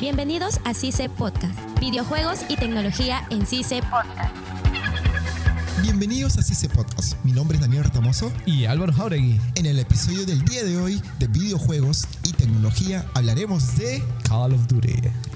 Bienvenidos a CICE Podcast, videojuegos y tecnología en CICE Podcast. Bienvenidos a CICE Podcast. Mi nombre es Daniel Retamoso. Y Álvaro Jauregui. En el episodio del día de hoy de videojuegos y tecnología hablaremos de... Call of Duty.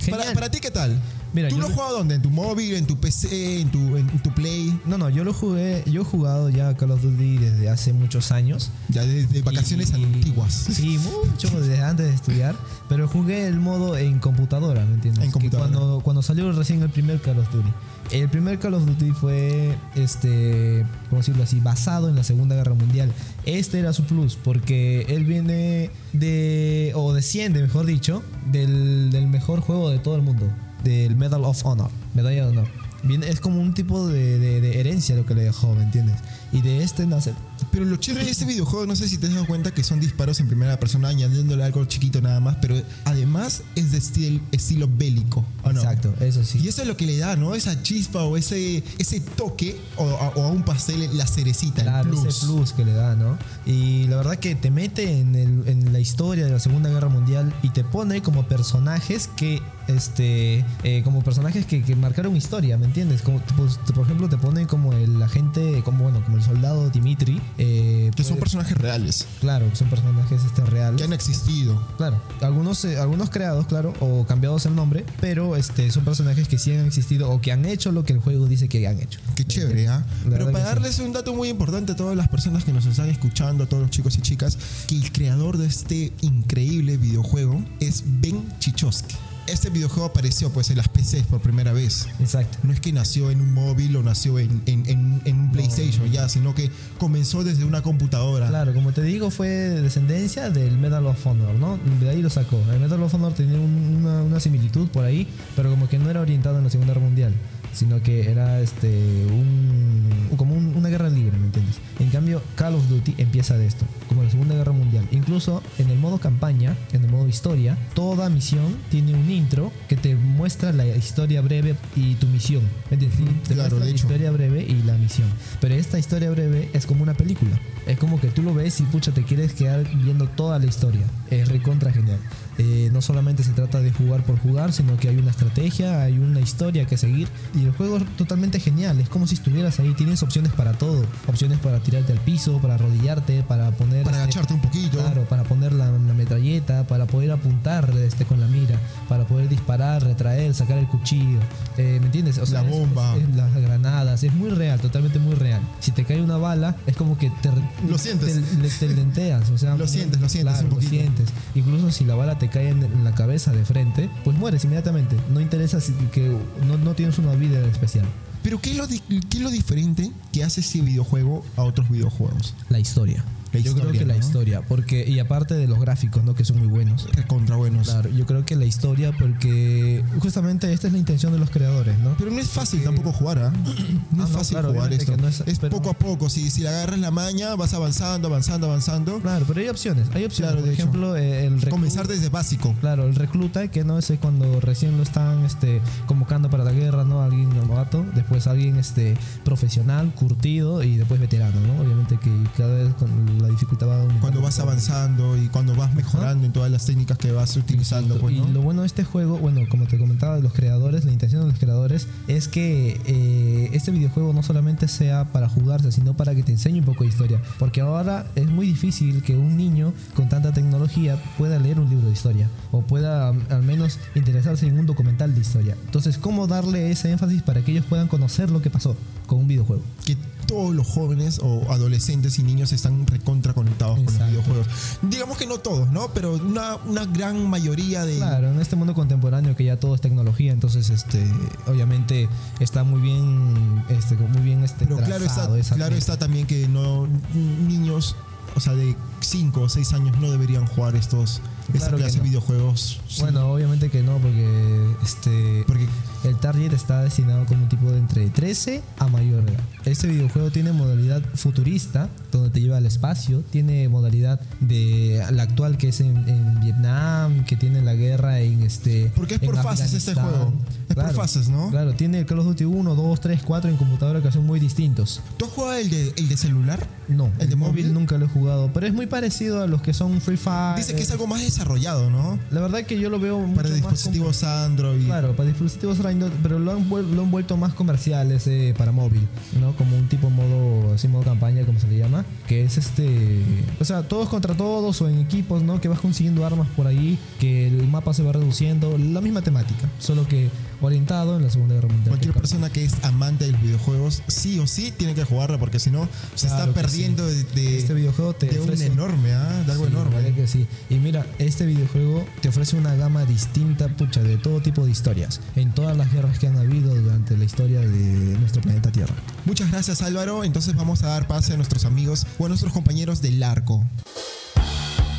Para, para ti, ¿qué tal? Mira, ¿Tú yo lo has jugado dónde? ¿En tu móvil, en tu PC, en tu, en tu Play? No, no, yo lo jugué, yo he jugado ya Call of Duty desde hace muchos años. Ya desde vacaciones Y- antiguas. Sí, mucho desde antes de estudiar. Pero jugué el modo en computadora, ¿me entiendes? En Que computadora. cuando, cuando salió recién el primer Call of Duty. El primer Call of Duty fue, este, ¿cómo decirlo así? Basado en la Segunda Guerra Mundial. Este era su plus, porque él viene de, o desciende, mejor dicho, del, del mejor juego de todo el mundo. Del Medal of Honor. Medalla de honor. Viene, es como un tipo de, de- de herencia lo que le dejó, ¿me entiendes? Y de este nace. Pero lo chévere de este videojuego, no sé si te has dado cuenta que son disparos en primera persona, añadiéndole algo chiquito nada más, pero además es de estil- estilo bélico, ¿o no? Exacto, eso sí. Y eso es lo que le da, ¿no? Esa chispa o ese, ese toque, o, o a un pastel, la cerecita, Claro, el plus. ese plus que le da, ¿no? Y la verdad que te mete en, el- en la historia de la Segunda Guerra Mundial y te pone como personajes que, este, eh, como personajes que, que marcaron historia, ¿me entiendes? Como, pues, por ejemplo, te pone como el agente, como bueno, como el soldado Dimitri. eh, Que son puede- personajes reales, Claro, son personajes este, reales. que han existido. Claro, algunos, eh, algunos creados, claro, o cambiados el nombre, pero este, son personajes que sí han existido o que han hecho lo que el juego dice que han hecho. Qué chévere, ¿ah? Pero para sí. darles un dato muy importante a todas las personas que nos están escuchando, a todos los chicos y chicas, que el creador de este increíble videojuego es Ben Chichowski. Este videojuego apareció pues en las PCs por primera vez. Exacto. No es que nació en un móvil o nació en, en- en- en un PlayStation ya, sino que comenzó desde una computadora. Claro, como te digo, fue de descendencia del Medal of Honor, ¿no? De ahí lo sacó. El Medal of Honor tenía un- una, una similitud por ahí, pero como que no era orientado en la Segunda Guerra Mundial, sino que era este un, como un- una guerra libre, ¿me entiendes? En cambio, Call of Duty empieza de esto, como la Segunda Guerra Mundial. Incluso en el modo campaña, en el modo historia, toda misión tiene un intro que te muestra la historia breve y tu misión, ¿me entiendes? Te claro, muestra la historia breve y misión. Pero esta historia breve es como una película. Es como que tú lo ves y pucha, te quieres quedar viendo toda la historia. Es recontra genial. Eh, no solamente se trata de jugar por jugar, sino que hay una estrategia, hay una historia que seguir. Y el juego es totalmente genial. Es como si estuvieras ahí. Tienes opciones para todo. Opciones para tirarte al piso, para arrodillarte, para poner... Para este, agacharte un poquito. Claro, para poner la, la metralleta, para poder apuntar este, con la mira, para poder disparar, retraer, sacar el cuchillo. Eh, ¿Me entiendes? O La es- bomba. es- es las granadas. Es muy real, totalmente muy real. Si te cae una bala, es como que te, Lo sientes. Te, le- te lenteas. O sea, Lo sientes, lo sientes claro, un poquito. Lo sientes. Incluso si la bala te cae en, la cabeza de frente, pues mueres inmediatamente. No interesa si que no, no tienes una vida especial. Pero ¿qué es, lo qué es lo diferente que hace este videojuego a otros videojuegos? La historia. La Yo creo que la historia, porque y aparte de los gráficos, ¿no? Que son muy buenos. Recontra buenos. Claro, yo creo que la historia, porque justamente esta es la intención de los creadores, ¿no? Pero no es fácil Porque- tampoco jugar, ¿ah? No Ah, es fácil claro, jugar esto. no es- es pero- poco a poco. Si, si le agarras la maña, vas avanzando, avanzando, avanzando. Claro, pero hay opciones, hay opciones. Claro, Por ejemplo, eh, el reclu- Comenzar desde básico. Claro, el recluta, que no es cuando recién lo están este, convocando para la guerra, ¿no? Alguien novato, después alguien este, profesional, curtido y después veterano, ¿no? Obviamente que cada vez con la dificultad va aumentando. Cuando vas avanzando y cuando vas mejorando en todas las técnicas que vas utilizando, pues, y ¿no? lo bueno de este juego, bueno, como te comentaba los creadores, la intención de los creadores es que eh, este videojuego no solamente sea para jugarse, sino para que te enseñe un poco de historia. Porque ahora es muy difícil que un niño con tanta tecnología pueda leer un libro de historia o pueda am, al menos interesarse en un documental de historia. Entonces, ¿cómo darle ese énfasis para que ellos puedan conocer lo que pasó con un videojuego? que todos los jóvenes o adolescentes y niños están recontra conectados con los videojuegos. Digamos que no todos, ¿no? Pero una, una gran mayoría de... Claro, en este mundo contemporáneo que ya todo es tecnología, entonces este obviamente está muy bien este muy bien este Pero claro está, claro está también que no niños, o sea, de 5 o 6 años no deberían jugar estos esta Claro clase de videojuegos. sí. Bueno, obviamente que no porque este porque el target está destinado como un tipo de entre 13 a mayor edad. Este videojuego tiene modalidad futurista, donde te lleva al espacio, tiene modalidad de la actual que es en, en Vietnam, que tiene la guerra en este... Porque es por fases este juego. Es por fases, ¿no? Claro, tiene el Call of Duty 1, 2, 3, 4 en computadora que son muy distintos. ¿Tú has jugado el de, el de celular? No, ¿El de móvil? nunca lo he jugado, pero es muy parecido a los que son Free Fire. Dice que es algo más desarrollado, ¿no? La verdad que yo lo veo mucho Para más dispositivos Android. Claro, para dispositivos Android, pero lo han, vuel- lo han vuelto más comercial ese para móvil, ¿no? Como un tipo modo, así modo campaña, como se le llama, que es este, o sea, todos contra todos o en equipos, ¿no? Que vas consiguiendo armas por ahí, que el mapa se va reduciendo, la misma temática, solo que orientado en la Segunda Guerra Mundial. Cualquier persona que es amante de los videojuegos, sí o sí tiene que jugarla, porque si no, se Claro está perdiendo de, de- Este videojuego te de un ofrece- enorme, ¿ah? De algo Sí, enorme. que sí. Y mira, este videojuego te ofrece una gama distinta, pucha, de todo tipo de historias. En todas las guerras que han habido durante la historia de nuestro planeta Tierra. Muchas gracias Álvaro, entonces vamos a dar pase a nuestros amigos o a nuestros compañeros del arco.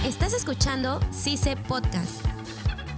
Estás escuchando CICE Podcast.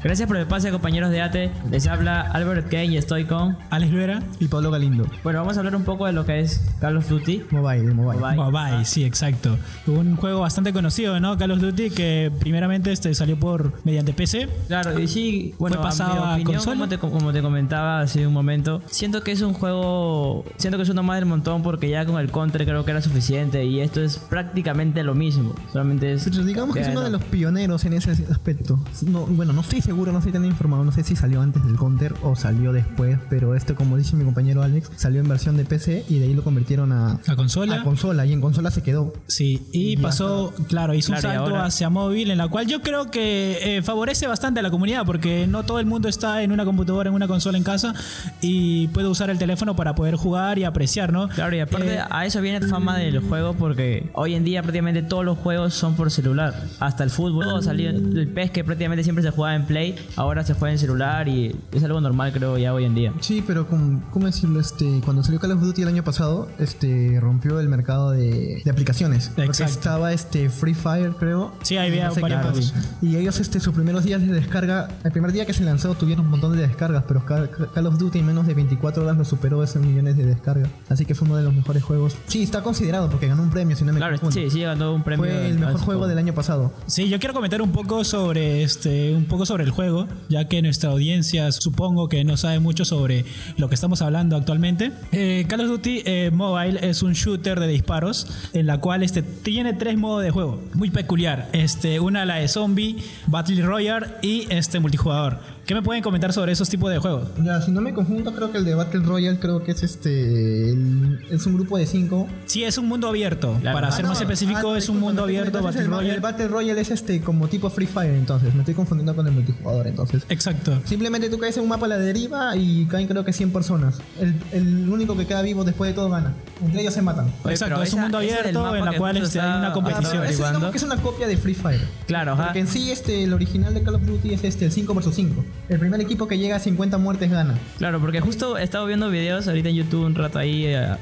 Gracias por el pase, compañeros de ATE. Les habla Albert Kane y estoy con. Alex Rivera y Pablo Galindo. Bueno, vamos a hablar un poco de lo que es Call of Duty. Mobile, mobile. Mobile. Mobile, sí, exacto. Un juego bastante conocido, ¿no? Call of Duty que primeramente este salió por mediante PC. Claro, y sí, bueno, ¿Fue pasado a a mi opinión, consola? como te, como te comentaba hace un momento, siento que es un juego, siento que es uno más del montón porque ya con el Counter creo que era suficiente y esto es prácticamente lo mismo, solamente es... Pero digamos que es uno no. de los pioneros en ese aspecto. No, bueno, no estoy seguro, no estoy tan informado, no sé si salió antes del Counter o salió después, pero este, como dice mi compañero Alex, salió en versión de PC y de ahí lo convirtieron a, A consola. a consola y en consola se quedó. Sí, y pasó, claro, hizo un Claro, salto ahora- hacia móvil, en la cual yo creo que eh, favorece bastante a la comunidad, porque no todo el mundo está en una computadora, en una consola en casa, y puede usar el teléfono para poder jugar y apreciar, ¿no? Claro, y aparte Eh, a eso viene la fama del juego porque hoy en día prácticamente todos los juegos son por celular. Hasta el fútbol, salió, el PES que prácticamente siempre se jugaba en Play, ahora se juega en celular y es algo normal creo ya hoy en día. Sí, pero con, ¿cómo decirlo? Este, cuando salió Call of Duty el año pasado, este, rompió el mercado de, de aplicaciones. Porque Exacto. estaba este Free Fire, creo. Sí, ahí había no sé varios. Y ellos, este, sus primeros días de descarga, el primer día que se lanzó tuvieron un montón de descargas, pero Ca- Ca- Call of Duty en menos de 24 horas lo superó esos millones de descargas. Así que fue uno de los mejores juegos. Sí, está considerado porque ganó un premio, si no me Claro, confundo. sí, sí ganó un premio. Fue el mejor juego del año pasado. Sí, yo quiero comentar un poco sobre este, un poco sobre el juego, ya que nuestra audiencia supongo que no sabe mucho sobre lo que estamos hablando actualmente. Eh, Call of Duty eh, Mobile es un shooter de disparos en la cual este tiene tres modos de juego muy peculiar. Este, una la de zombie, Battle Royale y este multijugador. ¿Qué me pueden comentar sobre esos tipos de juegos? Ya, si no me confundo, creo que el de Battle Royale creo que es este. el- es un grupo de 5. Sí, es un mundo abierto. Claro. Para Ah, ser más específico, es un mundo abierto, Battle el, Royale. El Battle Royale es este como tipo Free Fire, entonces. Me estoy confundiendo con el multijugador, entonces. Exacto. Simplemente tú caes en un mapa a la deriva y caen creo que 100 personas. El, el único que queda vivo después de todo gana. Entre ellos se matan. Oye, Exacto, es un mundo abierto en la cual este, hay una Ah, competición. Que es una copia de Free Fire. Claro, ajá. Porque en sí este, el original de Call of Duty es este, el 5 vs 5. El primer equipo que llega a 50 muertes gana. Claro, porque justo he estado viendo videos ahorita en YouTube un rato ahí eh,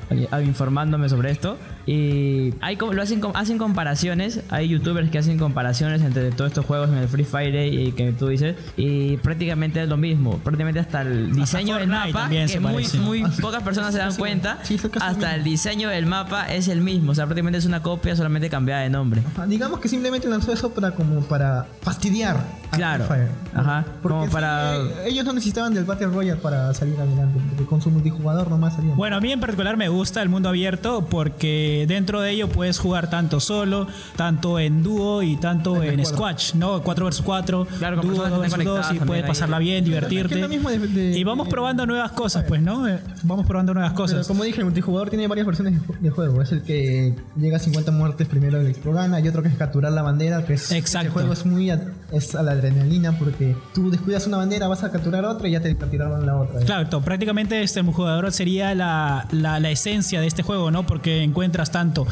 informándome sobre esto y hay como- lo hacen hacen comparaciones, hay youtubers que hacen comparaciones entre todos estos juegos en el Free Fire y que tú dices y prácticamente es lo mismo, prácticamente hasta el diseño del Fortnite mapa que se muy muy pocas personas se dan cuenta, hasta el diseño del mapa es el mismo, o sea, prácticamente es una copia solamente cambiada de nombre. Ajá, Digamos que simplemente lanzó eso para como para fastidiar a Claro. Free Fire. Ajá, Porque como para- eh, ellos no necesitaban del Battle Royale para salir adelante, porque con su multijugador nomás salían. Bueno, a mí en particular me gusta el mundo abierto porque dentro de ello puedes jugar tanto solo, tanto en dúo y tanto En en squash, ¿no? 4 vs 4, Claro, dúo, personas que 2 estén vs 2 conectadas y puedes ahí. pasarla bien, divertirte. Es de- de- y vamos probando nuevas cosas, pues, ¿no? Eh, Vamos probando nuevas Pero cosas. como dije, el multijugador tiene varias versiones de ju- de juego. Es el que llega a 50 muertes primero el equipo gana. Y otro que es capturar la bandera, que es... Exacto. El juego es muy a, es a la adrenalina porque tú descuidas una bandera, vas a capturar otra y ya te capturaron la otra. Claro, prácticamente este jugador sería la, la, la esencia de este juego, ¿no? Porque encuentras tanto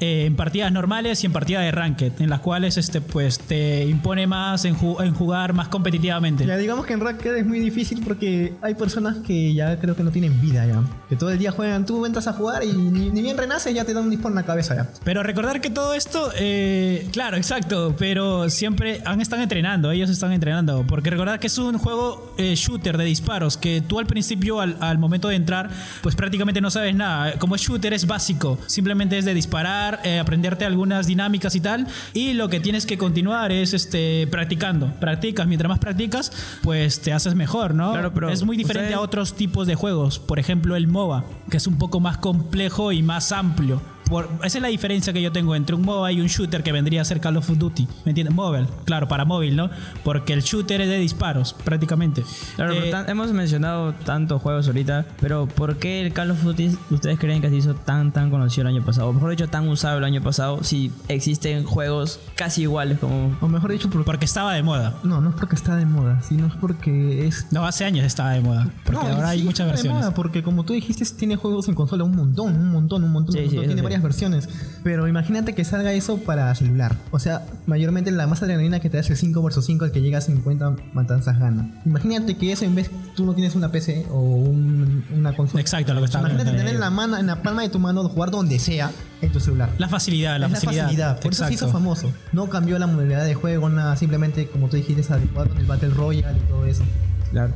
eh, en partidas normales y en partidas de ranked, en las cuales este, pues, te impone más en, ju- en jugar más competitivamente. Ya digamos que en Ranked es muy difícil porque hay personas que ya creo que no tienen vida ya. Que todo el día juegan, tú entras a jugar y ni, ni bien renaces ya te dan un disparo en la cabeza ya. Pero recordar que todo esto, eh, claro, exacto, pero siempre han están entrenando, ellos están entrenando, porque recordar que es un juego eh, shooter de disparos, que tú al principio, al, al momento de entrar, pues prácticamente no sabes nada. Como es shooter es básico, simplemente es de disparar, eh, aprenderte algunas dinámicas y tal, y lo que tienes que continuar es este practicando. Practicas, mientras más practicas, pues te haces mejor, ¿no? Claro, pero es muy diferente ustedes- a otros tipos de juegos, por ejemplo el MOBA, que es un poco más complejo y más amplio. Por- esa es la diferencia que yo tengo entre un MOBA y un shooter que vendría a ser Call of Duty. ¿Me entiendes? Mobile, claro, para móvil, ¿no? Porque el shooter es de disparos, prácticamente. Claro, Eh, tan- hemos mencionado tantos juegos ahorita, pero ¿por qué el Call of Duty ustedes creen que se hizo tan tan conocido el año pasado? O mejor dicho, tan usado el año pasado, si existen juegos casi iguales como... O mejor dicho, por- porque estaba de moda. no, no es porque está de moda, sino es porque es No, hace años estaba de moda. Porque No, ahora hay sí, muchas está de versiones. moda, porque como tú dijiste, tiene juegos en consola un montón, un montón, un montón, Sí, un sí, montón, eso tiene sí. Varias versiones. Pero imagínate que salga eso para celular. O sea, mayormente la más adrenalina que te hace 5 vs 5, el que llega a 50 matanzas gana. Imagínate que eso en vez tú no tienes una PC o un- una consola. Exacto, lo que estaba Imagínate tener en la, mano, en la palma de tu mano jugar donde sea en tu celular. La facilidad, la Es facilidad. Por eso se hizo famoso. No cambió la modalidad de juego, nada. Simplemente, como tú dijiste, adecuado el Battle Royale y todo eso.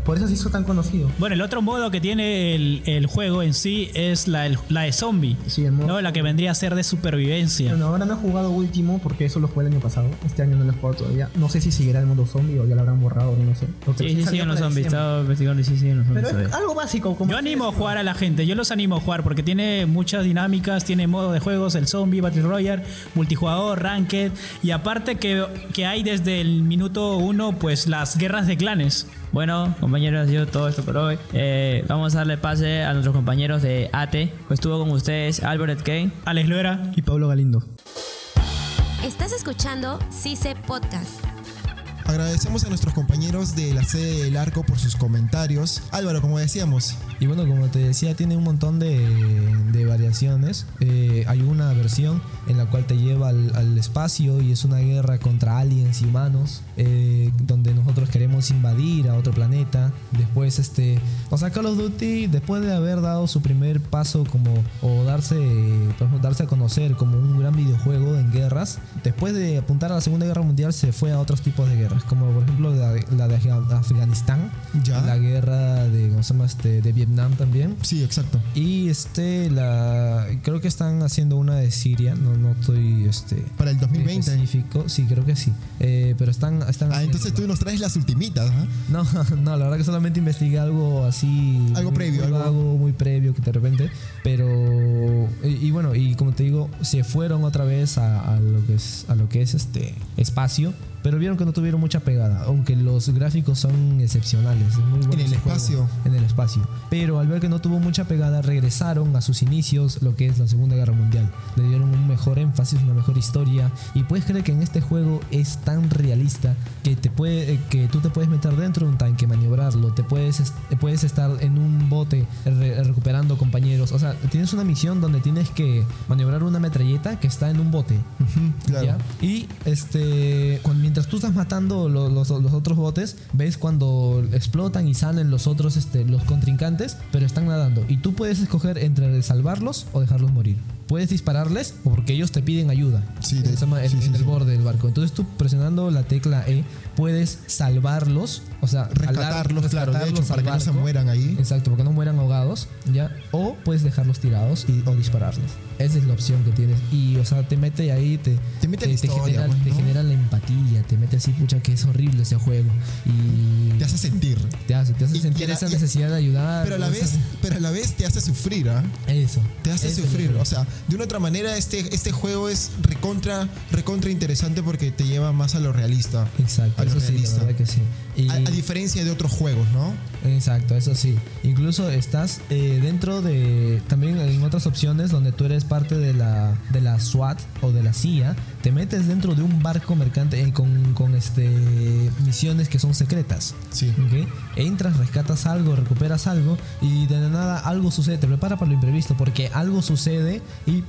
Por eso se hizo tan conocido. Bueno, el otro modo que tiene el, el juego en sí es la, el- la de zombie. Sí, el modo- ¿no? La que vendría a ser de supervivencia. Bueno, ahora no he jugado último porque eso lo jugué el año pasado. Este año no lo he jugado todavía. No sé si seguirá el modo zombie o ya lo habrán borrado, no sé. Porque Sí, sí siguen los zombies, estaba investigando y sí siguen los zombies. Pero es algo básico. Como Yo animo a jugar a la gente, yo los animo a jugar porque tiene muchas dinámicas, tiene modo de juegos, el zombie, Battle Royale, multijugador, ranked y aparte que, que hay desde el minuto uno pues las guerras de clanes. Bueno, compañeros, ha sido todo esto por hoy. Eh, vamos a darle pase a nuestros compañeros de ATE. Pues estuvo con ustedes Albert Kane. Alex Loera, Y Pablo Galindo. Estás escuchando CICE Podcast. Agradecemos a nuestros compañeros de la sede del arco por sus comentarios. Álvaro, como decíamos, Y bueno, como te decía, tiene un montón de, variaciones. Eh, hay una versión en la cual te lleva al, espacio y es una guerra contra aliens y humanos, eh, donde nosotros queremos invadir a otro planeta. Después, este, o sea, Call of Duty, después de haber dado su primer paso como, o darse, darse a conocer como un gran videojuego en guerras, después de apuntar a la Segunda Guerra Mundial se fue a otros tipos de guerras, como por ejemplo la, de- la de Afga- Afganistán, Ya. la guerra de, ¿cómo se llama? Este, de Vietnam también. sí, exacto. Y este, la, creo que están haciendo una de Siria, no, no estoy, este, Para el 2020. específico, sí, creo que sí, Eh, pero están, están Ah, entonces tú nos traes las ultimitas, ¿ah? No, no, la verdad que solamente investigué algo así. Algo muy- previo, muy algo- vago, muy previo que de repente. Pero. Y, y bueno, y como te digo, se fueron otra vez a, a lo que es a lo que es este espacio. Pero vieron que no tuvieron mucha pegada, aunque los gráficos son excepcionales. es muy En el juego, espacio. en el espacio. Pero al ver que no tuvo mucha pegada, regresaron a sus inicios, lo que es la Segunda Guerra Mundial. Le dieron un mejor énfasis, una mejor historia. Y puedes creer que en este juego es tan realista que te puede, eh, que tú te puedes meter dentro de un tanque, maniobrarlo, te puedes, puedes estar en un bote re- recuperando compañeros. O sea, tienes una misión donde tienes que maniobrar una metralleta que está en un bote. claro. ¿ya? Y este, cuando, mientras tú estás matando lo- los, los otros botes, ves cuando explotan y salen los otros, este, los contrincantes, pero están nadando. Y tú puedes escoger entre salvarlos o dejarlos morir. Puedes dispararles o porque ellos te piden ayuda. Sí, de- en- sí, en el borde del barco. Entonces tú presionando la tecla E puedes salvarlos, o sea, Rescatarlos, claro, de hecho, rescatarlos para que no se mueran ahí. Exacto, porque no mueran ahogados, ¿ya? O puedes dejarlos tirados y, o dispararles. Esa es la opción que tienes. Y, o sea, te mete ahí, te, Te mete te, historia, genera, pues, te genera la empatía, te mete así, pucha, que es horrible ese juego. Y Te hace sentir. te hace, te hace y- sentir y esa y- necesidad de ayudar. Pero a la vez, pero a la vez te hace sufrir, ¿ah? Eso. Te hace Eso sufrir. O sea, de una otra manera, este, este juego es recontra, recontra interesante porque te lleva más a lo realista. Exacto, a lo eso sí, la realista. verdad que sí. Y- A, a diferencia de otros juegos, ¿no? Exacto, eso sí. Incluso estás eh, dentro de. También en otras opciones donde tú eres parte de la, de la SWAT o de la CIA. Te metes dentro de un barco mercante eh, con, con este, misiones que son secretas. Sí. Entras, rescatas algo, recuperas algo y de nada algo sucede. Te prepara para lo imprevisto porque algo sucede y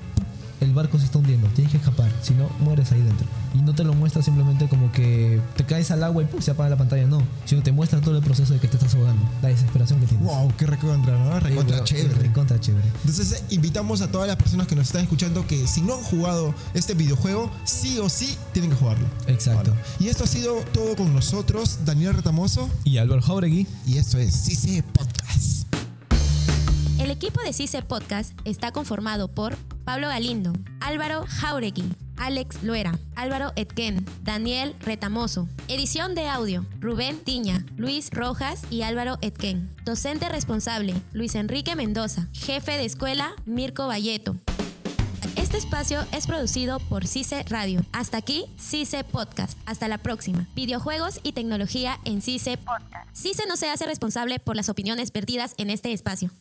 el barco se está hundiendo, tienes que escapar, si no, mueres ahí dentro. Y no te lo muestra simplemente como que te caes al agua y ¡pum! se apaga la pantalla, no, sino te muestra todo el proceso de que te estás ahogando, la desesperación que tienes. Wow, qué recontra, ¿no? Recontra chévere. Recontra chévere. Entonces eh, invitamos a todas las personas que nos están escuchando que si no han jugado este videojuego, sí o sí tienen que jugarlo. Exacto. Vale. Y esto ha sido todo con nosotros, Daniel Retamoso, Y Álvaro Jauregui, y esto es CC Podcast. El equipo de CICE Podcast está conformado por Pablo Galindo, Álvaro Jauregui, Alex Luera, Álvaro Etken, Daniel Retamoso. Edición de audio, Rubén Tiña, Luis Rojas y Álvaro Etken. Docente responsable, Luis Enrique Mendoza. Jefe de escuela, Mirko Valleto. Este espacio es producido por CICE Radio. Hasta aquí, CICE Podcast. Hasta la próxima. Videojuegos y tecnología en CICE Podcast. CICE no se hace responsable por las opiniones vertidas en este espacio.